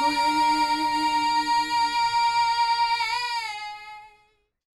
回